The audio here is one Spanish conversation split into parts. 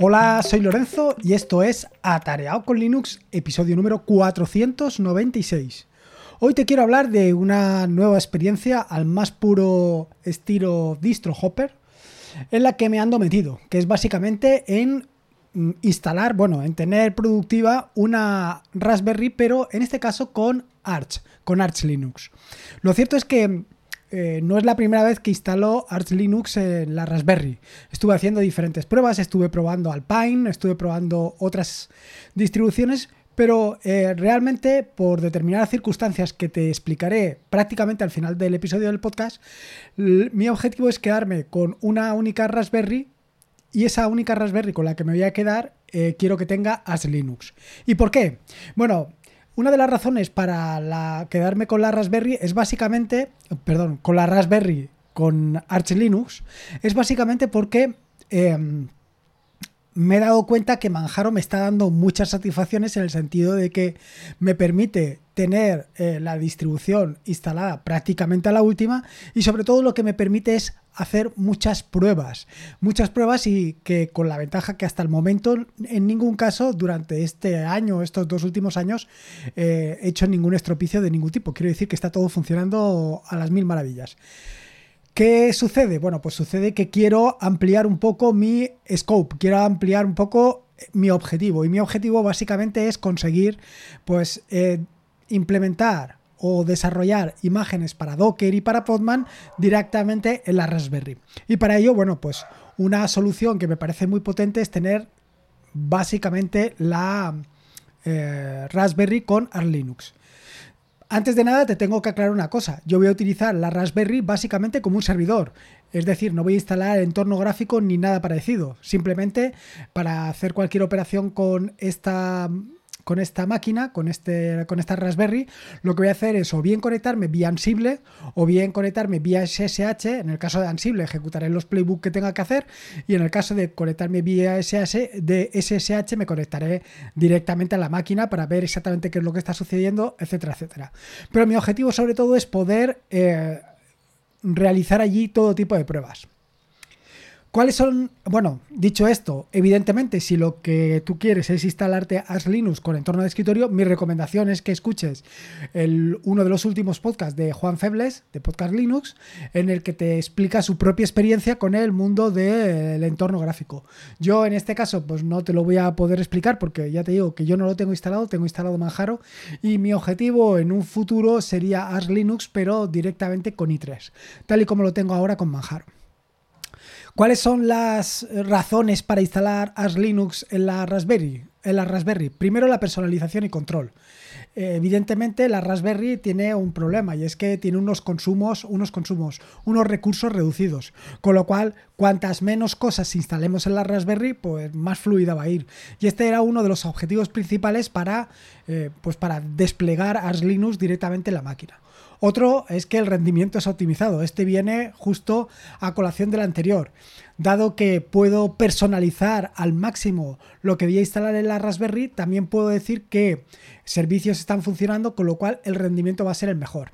Hola, soy Lorenzo y esto es Atareado con Linux, episodio número 496. Hoy te quiero hablar de una nueva experiencia al más puro estilo distro hopper en la que me ando metido, que es básicamente en mm, instalar, bueno, en tener productiva una Raspberry, pero en este caso con Arch, con Arch Linux. Lo cierto es que eh, no es la primera vez que instalo Arch Linux en la Raspberry. Estuve haciendo diferentes pruebas, estuve probando Alpine, estuve probando otras distribuciones, pero eh, realmente por determinadas circunstancias que te explicaré prácticamente al final del episodio del podcast, mi objetivo es quedarme con una única Raspberry y esa única Raspberry con la que me voy a quedar eh, quiero que tenga Arch Linux. ¿Y por qué? Bueno, una de las razones para quedarme con la Raspberry es básicamente, perdón, con la Raspberry con Arch Linux, es básicamente porque em, me he dado cuenta que Manjaro me está dando muchas satisfacciones en el sentido de que me permite tener eh, la distribución instalada prácticamente a la última y sobre todo lo que me permite es hacer muchas pruebas, muchas pruebas y que con la ventaja que hasta el momento en ningún caso durante este año, estos dos últimos años, eh, he hecho ningún estropicio de ningún tipo. Quiero decir que está todo funcionando a las mil maravillas. ¿Qué sucede? Bueno, pues sucede que quiero ampliar un poco mi scope, quiero ampliar un poco mi objetivo. Y mi objetivo básicamente es conseguir, pues, eh, implementar o desarrollar imágenes para Docker y para Podman directamente en la Raspberry. Y para ello, bueno, pues una solución que me parece muy potente es tener básicamente la eh, Raspberry con Linux. Antes de nada te tengo que aclarar una cosa. Yo voy a utilizar la Raspberry básicamente como un servidor. Es decir, no voy a instalar entorno gráfico ni nada parecido. Simplemente para hacer cualquier operación con esta con esta máquina, con, este, con esta Raspberry, lo que voy a hacer es o bien conectarme vía Ansible o bien conectarme vía SSH. En el caso de Ansible ejecutaré los playbooks que tenga que hacer y en el caso de conectarme vía SSH, de SSH me conectaré directamente a la máquina para ver exactamente qué es lo que está sucediendo, etcétera, etcétera. Pero mi objetivo sobre todo es poder eh, realizar allí todo tipo de pruebas. ¿Cuáles son? Bueno, dicho esto, evidentemente, si lo que tú quieres es instalarte Arch Linux con entorno de escritorio, mi recomendación es que escuches el, uno de los últimos podcasts de Juan Febles, de Podcast Linux, en el que te explica su propia experiencia con el mundo del entorno gráfico. Yo, en este caso, pues no te lo voy a poder explicar porque ya te digo que yo no lo tengo instalado, tengo instalado Manjaro y mi objetivo en un futuro sería Arch Linux, pero directamente con i3, tal y como lo tengo ahora con Manjaro. ¿Cuáles son las razones para instalar Arch Linux en la Raspberry? En la Raspberry. Primero, la personalización y control. Eh, evidentemente, la Raspberry tiene un problema y es que tiene unos consumos, unos consumos, unos recursos reducidos. Con lo cual, cuantas menos cosas instalemos en la Raspberry, pues más fluida va a ir. Y este era uno de los objetivos principales para, eh, pues para desplegar Arch Linux directamente en la máquina. Otro es que el rendimiento es optimizado. Este viene justo a colación del anterior. Dado que puedo personalizar al máximo lo que voy a instalar en la Raspberry, también puedo decir que servicios están funcionando, con lo cual el rendimiento va a ser el mejor.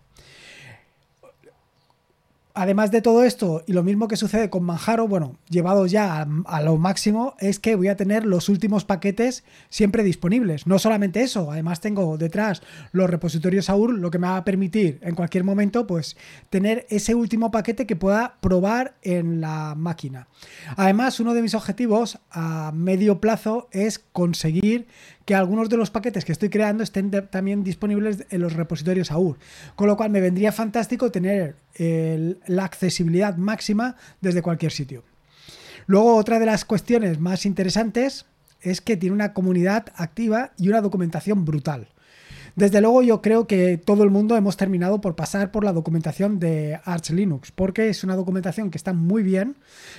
Además de todo esto, y lo mismo que sucede con Manjaro, bueno, llevado ya a, lo máximo, es que voy a tener los últimos paquetes siempre disponibles. No solamente eso, además tengo detrás los repositorios AUR, lo que me va a permitir en cualquier momento, pues, tener ese último paquete que pueda probar en la máquina. Además, uno de mis objetivos a medio plazo es conseguir que algunos de los paquetes que estoy creando estén también disponibles en los repositorios AUR. Con lo cual me vendría fantástico tener la accesibilidad máxima desde cualquier sitio. Luego, otra de las cuestiones más interesantes es que tiene una comunidad activa y una documentación brutal. Desde luego yo creo que todo el mundo hemos terminado por pasar por la documentación de Arch Linux, porque es una documentación que está muy bien,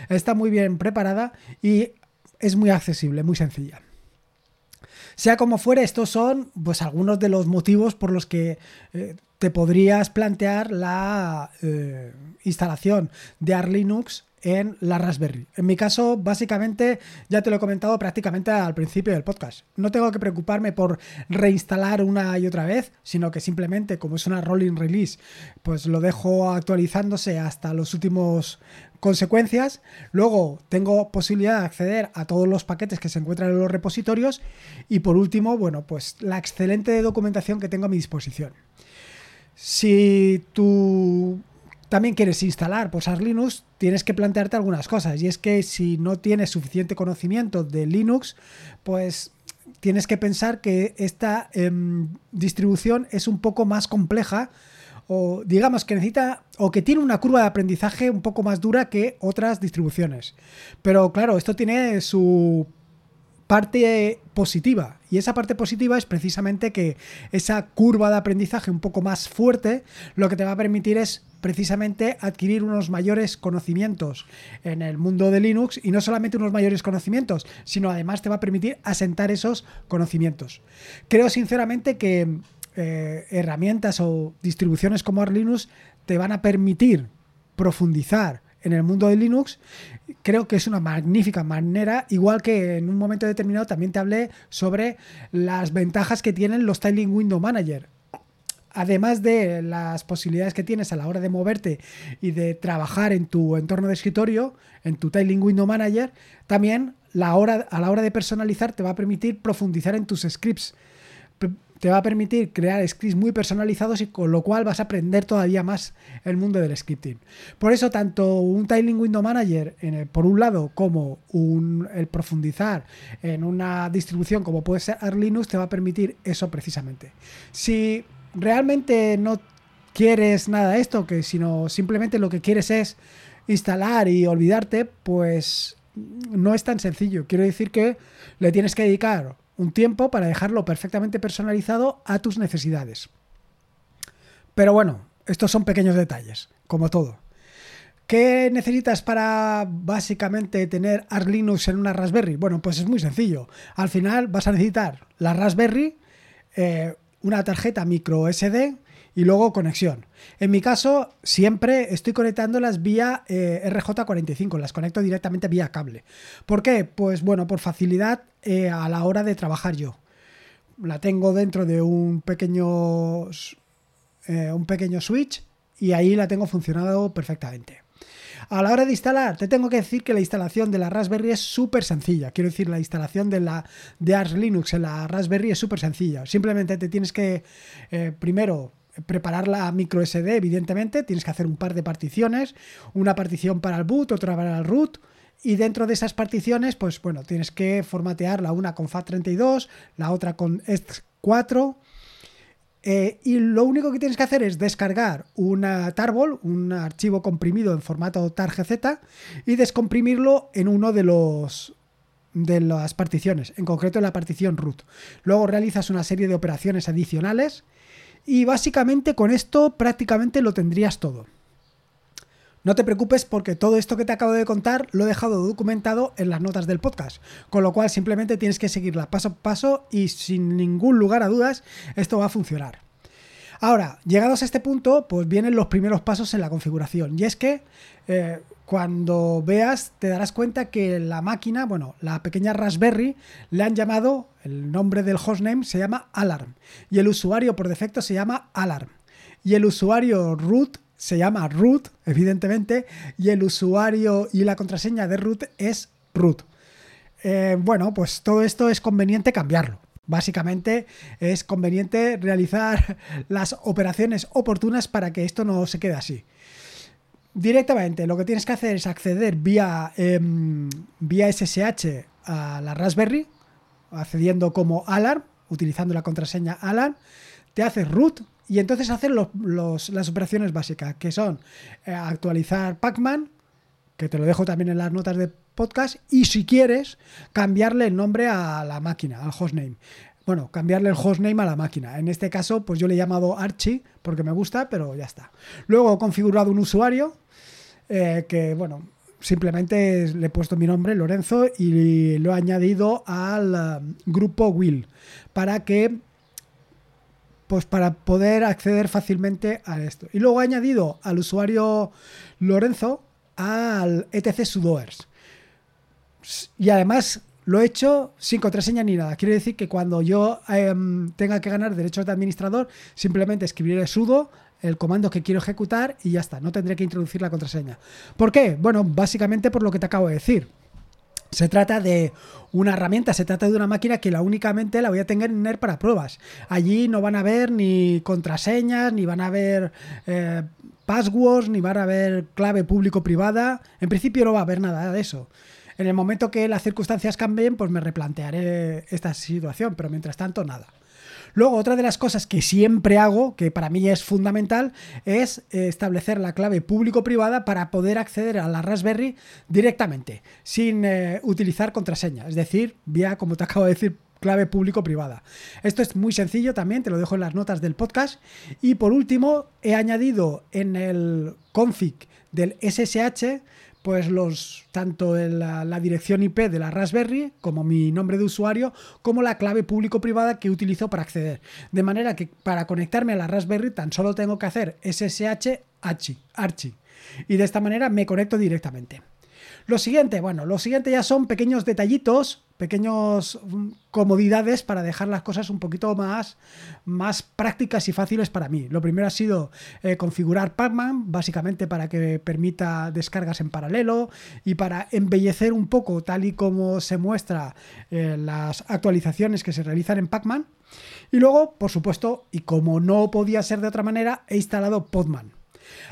está muy bien preparada y es muy accesible, muy sencilla. Sea como fuere, estos son pues algunos de los motivos por los que eh, te podrías plantear la eh, instalación de Arch Linux en la Raspberry. En mi caso, básicamente, ya te lo he comentado prácticamente al principio del podcast. No tengo que preocuparme por reinstalar una y otra vez, sino que simplemente, como es una rolling release, pues lo dejo actualizándose hasta los últimos consecuencias. Luego tengo posibilidad de acceder a todos los paquetes que se encuentran en los repositorios. Y por último, bueno, pues la excelente documentación que tengo a mi disposición. Si tú también quieres instalar pues, Linux, tienes que plantearte algunas cosas. Y es que si no tienes suficiente conocimiento de Linux, pues tienes que pensar que esta em, distribución es un poco más compleja o digamos que necesita o que tiene una curva de aprendizaje un poco más dura que otras distribuciones. Pero claro, esto tiene su parte positiva. Y esa parte positiva es precisamente que esa curva de aprendizaje un poco más fuerte lo que te va a permitir es precisamente adquirir unos mayores conocimientos en el mundo de Linux y no solamente unos mayores conocimientos, sino además te va a permitir asentar esos conocimientos. Creo sinceramente que eh, herramientas o distribuciones como Linux te van a permitir profundizar en el mundo de Linux, creo que es una magnífica manera, igual que en un momento determinado también te hablé sobre las ventajas que tienen los Tiling Window Manager. Además de las posibilidades que tienes a la hora de moverte y de trabajar en tu entorno de escritorio, en tu Tiling Window Manager, también a la hora de personalizar te va a permitir profundizar en tus scripts te va a permitir crear scripts muy personalizados y con lo cual vas a aprender todavía más el mundo del scripting. Por eso tanto un Tiling Window Manager por un lado como el profundizar en una distribución como puede ser Arch Linux te va a permitir eso precisamente. Si realmente no quieres nada de esto, que sino simplemente lo que quieres es instalar y olvidarte, pues no es tan sencillo. Quiero decir que le tienes que dedicar un tiempo para dejarlo perfectamente personalizado a tus necesidades. Pero bueno, estos son pequeños detalles, como todo. ¿Qué necesitas para básicamente tener Arch Linux en una Raspberry? Bueno, pues es muy sencillo. Al final vas a necesitar la Raspberry, eh, una tarjeta micro SD y luego conexión. En mi caso, siempre estoy conectándolas vía eh, RJ45, las conecto directamente vía cable. ¿Por qué? Pues bueno, por facilidad eh, a la hora de trabajar yo. La tengo dentro de un pequeño, eh, un pequeño switch y ahí la tengo funcionado perfectamente. A la hora de instalar, te tengo que decir que la instalación de la Raspberry es súper sencilla. Quiero decir, la instalación de la de Arch Linux en la Raspberry es súper sencilla. Simplemente te tienes que primero preparar la micro SD, evidentemente, tienes que hacer un par de particiones, una partición para el boot, otra para el root, y dentro de esas particiones, pues bueno, tienes que formatearla una con FAT32, la otra con EST4, eh, y lo único que tienes que hacer es descargar una tarball, un archivo comprimido en formato targz, y descomprimirlo en uno de los de las particiones, en concreto en la partición root. Luego realizas una serie de operaciones adicionales y básicamente con esto prácticamente lo tendrías todo. No te preocupes porque todo esto que te acabo de contar lo he dejado documentado en las notas del podcast, con lo cual simplemente tienes que seguirla paso a paso y sin ningún lugar a dudas esto va a funcionar. Ahora, llegados a este punto, pues vienen los primeros pasos en la configuración y es que eh, cuando veas te darás cuenta que la máquina, bueno, la pequeña Raspberry, le han llamado, el nombre del hostname se llama Alarm y el usuario por defecto se llama Alarm y el usuario root se llama root, evidentemente, y el usuario y la contraseña de root es root. Eh, bueno, pues todo esto es conveniente cambiarlo. Básicamente es conveniente realizar las operaciones oportunas para que esto no se quede así. Directamente lo que tienes que hacer es acceder vía, em, vía SSH a la Raspberry, accediendo como Alarm, utilizando la contraseña Alarm, te haces root y entonces hacer las operaciones básicas, que son eh, actualizar Pacman, que te lo dejo también en las notas de podcast, y si quieres, cambiarle el nombre a la máquina, al hostname bueno, cambiarle el hostname a la máquina. En este caso, pues yo le he llamado Archie porque me gusta, pero ya está. Luego he configurado un usuario eh, que, bueno, simplemente le he puesto mi nombre, Lorenzo, y lo he añadido al um, grupo Will para que pues para poder acceder fácilmente a esto. Y luego he añadido al usuario Lorenzo al etc sudoers. Y además lo he hecho sin contraseña ni nada. Quiere decir que cuando yo em, tenga que ganar derechos de administrador, simplemente escribiré sudo, el comando que quiero ejecutar y ya está. No tendré que introducir la contraseña. ¿Por qué? Bueno, básicamente por lo que te acabo de decir. Se trata de una herramienta, se trata de una máquina que la únicamente la voy a tener para pruebas. Allí no van a haber ni contraseñas, ni van a eh, passwords, ni van a haber clave público-privada. En principio no va a haber nada de eso. En el momento que las circunstancias cambien, pues me replantearé esta situación, pero mientras tanto, nada. Luego, otra de las cosas que siempre hago, que para mí es fundamental, es eh, establecer la clave público-privada para poder acceder a la Raspberry directamente, sin eh, utilizar contraseña. Es decir, vía, como te acabo de decir, clave público-privada. Esto es muy sencillo también, te lo dejo en las notas del podcast. Y por último, he añadido en el config del SSH pues los tanto la, la, dirección IP de la Raspberry como mi nombre de usuario como la clave público-privada que utilizo para acceder. De manera que para conectarme a la Raspberry tan solo tengo que hacer SSH archi y de esta manera me conecto directamente. Lo siguiente, bueno, lo siguiente ya son pequeños detallitos, pequeños mm, comodidades para dejar las cosas un poquito más, más prácticas y fáciles para mí. Lo primero ha sido eh, configurar Pacman, básicamente para que permita descargas en paralelo y para embellecer un poco tal y como se muestra eh, las actualizaciones que se realizan en Pacman. Y luego, por supuesto, y como no podía ser de otra manera, he instalado Podman.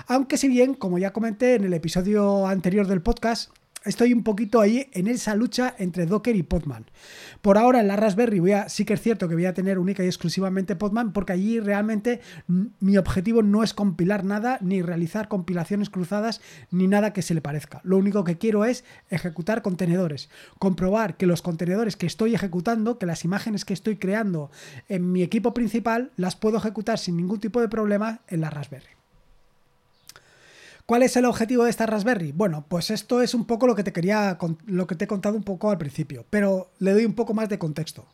Aunque si bien, como ya comenté en el episodio anterior del podcast, estoy un poquito ahí en esa lucha entre Docker y Podman. Por ahora en la Raspberry voy a, sí que es cierto que voy a tener única y exclusivamente Podman porque allí realmente mi objetivo no es compilar nada ni realizar compilaciones cruzadas ni nada que se le parezca. Lo único que quiero es ejecutar contenedores, comprobar que los contenedores que estoy ejecutando, que las imágenes que estoy creando en mi equipo principal las puedo ejecutar sin ningún tipo de problema en la Raspberry. ¿Cuál es el objetivo de esta Raspberry? Bueno, pues esto es un poco lo que te quería, lo que te he contado un poco al principio, pero le doy un poco más de contexto.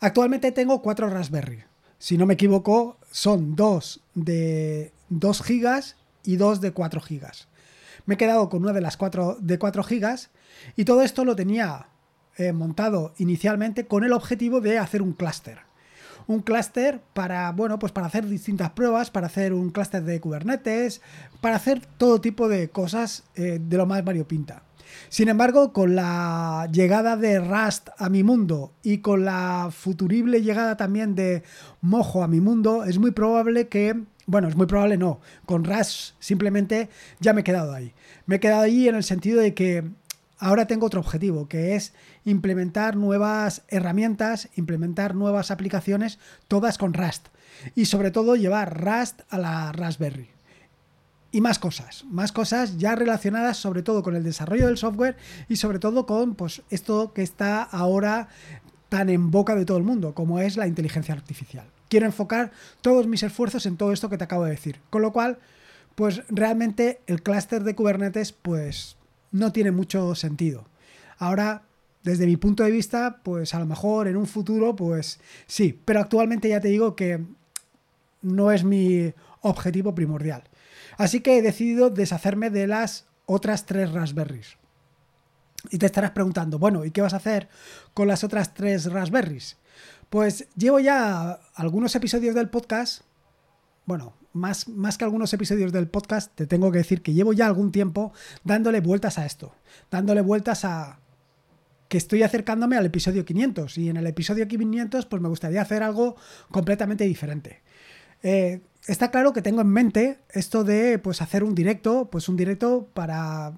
Actualmente tengo cuatro Raspberry. Si no me equivoco, son dos de 2 gigas y dos de 4 gigas. Me he quedado con una de las cuatro de 4 gigas y todo esto lo tenía eh, montado inicialmente con el objetivo de hacer un clúster un clúster para, bueno, pues para hacer distintas pruebas, para hacer un clúster de Kubernetes, para hacer todo tipo de cosas eh, de lo más variopinta. Sin embargo, con la llegada de Rust a mi mundo y con la futurible llegada también de Mojo a mi mundo, es muy probable que, bueno, es muy probable no, con Rust simplemente ya me he quedado ahí. Me he quedado ahí en el sentido de que ahora tengo otro objetivo, que es implementar nuevas herramientas, implementar nuevas aplicaciones, todas con Rust. Y sobre todo llevar Rust a la Raspberry. Y más cosas, más cosas ya relacionadas sobre todo con el desarrollo del software y sobre todo con pues, esto que está ahora tan en boca de todo el mundo, como es la inteligencia artificial. Quiero enfocar todos mis esfuerzos en todo esto que te acabo de decir. Con lo cual, pues realmente el clúster de Kubernetes, pues no tiene mucho sentido. Ahora, desde mi punto de vista, pues a lo mejor en un futuro, pues sí, pero actualmente ya te digo que no es mi objetivo primordial. Así que he decidido deshacerme de las otras tres Raspberries. Y te estarás preguntando, bueno, ¿y qué vas a hacer con las otras tres Raspberries? Pues llevo ya algunos episodios del podcast, bueno, más, más que algunos episodios del podcast, te tengo que decir que llevo ya algún tiempo dándole vueltas a esto, dándole vueltas a que estoy acercándome al episodio 500 y en el episodio 500 pues me gustaría hacer algo completamente diferente. Eh, está claro que tengo en mente esto de pues hacer un directo, pues un directo para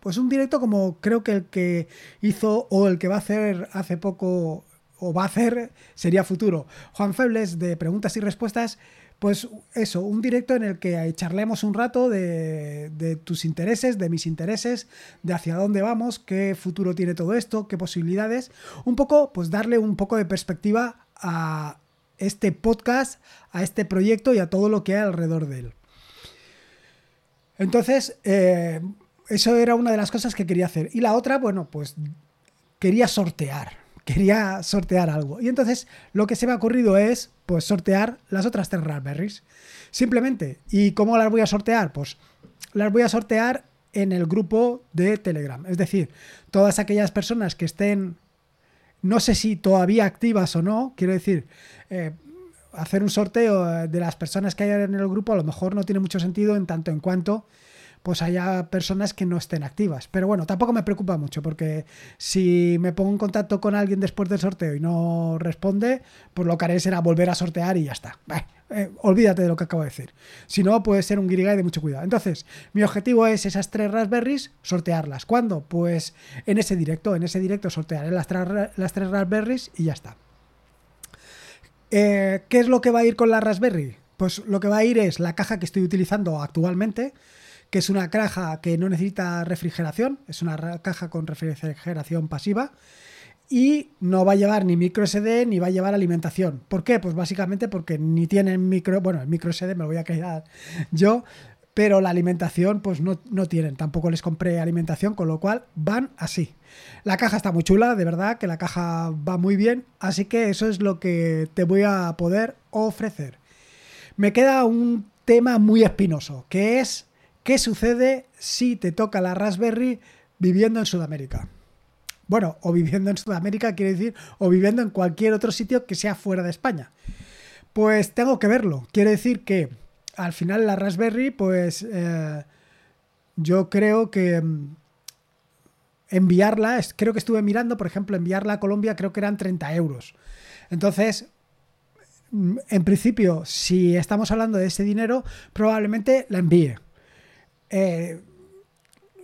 pues un directo como creo que el que hizo o el que va a hacer hace poco o va a hacer sería futuro. Juan Febles de preguntas y respuestas pues eso, un directo en el que charlemos un rato de, tus intereses, de mis intereses, de hacia dónde vamos, qué futuro tiene todo esto, qué posibilidades. Un poco, pues darle un poco de perspectiva a este podcast, a este proyecto y a todo lo que hay alrededor de él. Entonces, eh, eso era una de las cosas que quería hacer. Y la otra, bueno, pues quería sortear quería sortear algo. Y entonces lo que se me ha ocurrido es pues sortear las otras tres Raspberries. Simplemente. ¿Y cómo las voy a sortear? Pues las voy a sortear en el grupo de Telegram. Es decir, todas aquellas personas que estén, no sé si todavía activas o no, quiero decir, eh, hacer un sorteo de las personas que hay en el grupo a lo mejor no tiene mucho sentido en tanto en cuanto pues haya personas que no estén activas. Pero bueno, tampoco me preocupa mucho porque si me pongo en contacto con alguien después del sorteo y no responde, pues lo que haré será volver a sortear y ya está. Eh, olvídate de lo que acabo de decir. Si no, puede ser un guirigay de mucho cuidado. Entonces, mi objetivo es esas tres Raspberries, sortearlas. ¿Cuándo? Pues en ese directo. En ese directo sortearé las, las tres Raspberries y ya está. Eh, ¿Qué es lo que va a ir con la Raspberry? Pues lo que va a ir es la caja que estoy utilizando actualmente, que es una caja que no necesita refrigeración, es una caja con refrigeración pasiva y no va a llevar ni micro SD ni va a llevar alimentación. ¿Por qué? Pues básicamente porque ni tienen micro, bueno, el micro SD me lo voy a quedar yo, pero la alimentación pues no, no, tienen, tampoco les compré alimentación, con lo cual van así. La caja está muy chula, de verdad que la caja va muy bien, así que eso es lo que te voy a poder ofrecer. Me queda un tema muy espinoso, que es ¿Qué sucede si te toca la Raspberry viviendo en Sudamérica? Bueno, o viviendo en Sudamérica quiere decir, o viviendo en cualquier otro sitio que sea fuera de España. Pues tengo que verlo. Quiere decir que al final la Raspberry, pues eh, yo creo que mm, enviarla, creo que estuve mirando, por ejemplo, enviarla a Colombia creo que eran 30 euros. Entonces, mm, en principio, si estamos hablando de ese dinero, probablemente la envíe. Eh,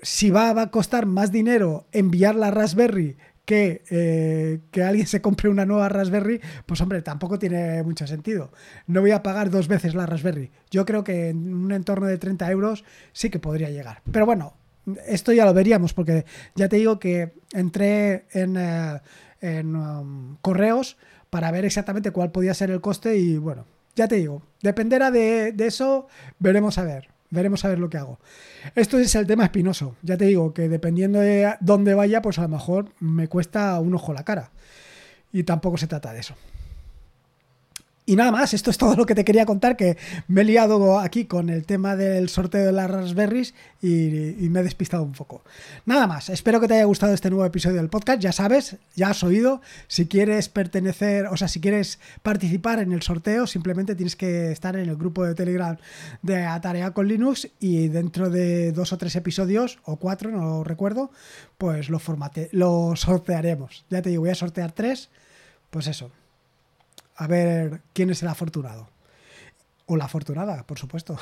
si va, a costar más dinero enviar la Raspberry que, eh, que alguien se compre una nueva Raspberry, pues hombre, tampoco tiene mucho sentido. No voy a pagar dos veces la Raspberry. Yo creo que en un entorno de 30 euros sí que podría llegar. Pero bueno, esto ya lo veríamos, porque ya te digo que entré en, eh, um, correos para ver exactamente cuál podía ser el coste y bueno, ya te digo, dependerá de, de eso, veremos a ver. Veremos a ver lo que hago. Esto es el tema espinoso. Ya te digo que dependiendo de dónde vaya, pues a lo mejor me cuesta un ojo la cara. Y tampoco se trata de eso. Y nada más, esto es todo lo que te quería contar, que me he liado aquí con el tema del sorteo de las Raspberries y, me he despistado un poco. Nada más, espero que te haya gustado este nuevo episodio del podcast, ya sabes, ya has oído, si quieres pertenecer, o sea, si quieres participar en el sorteo, simplemente tienes que estar en el grupo de Telegram de Atarea con Linux y dentro de dos o tres episodios, o cuatro, no lo recuerdo, pues lo, formate, lo sortearemos. Ya te digo, voy a sortear tres, pues eso a ver quién es el afortunado. O la afortunada, por supuesto.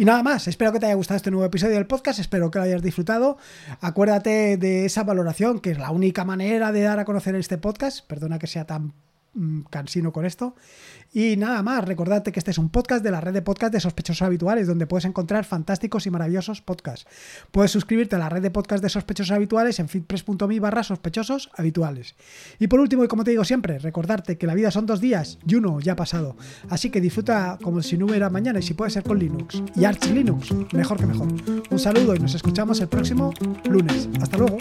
Y nada más, espero que te haya gustado este nuevo episodio del podcast, espero que lo hayas disfrutado. Acuérdate de esa valoración, que es la única manera de dar a conocer este podcast. Perdona que sea tan cansino con esto. Y nada más, recordarte que este es un podcast de la red de podcast de sospechosos habituales, donde puedes encontrar fantásticos y maravillosos podcasts. Puedes suscribirte a la red de podcast de sospechosos habituales en feedpress.me barra sospechosos habituales. Y por último, y como te digo siempre, recordarte que la vida son dos días y uno ya ha pasado. Así que disfruta como si no hubiera mañana y si puede ser con Linux. Y Arch Linux, mejor que mejor. Un saludo y nos escuchamos el próximo lunes. Hasta luego.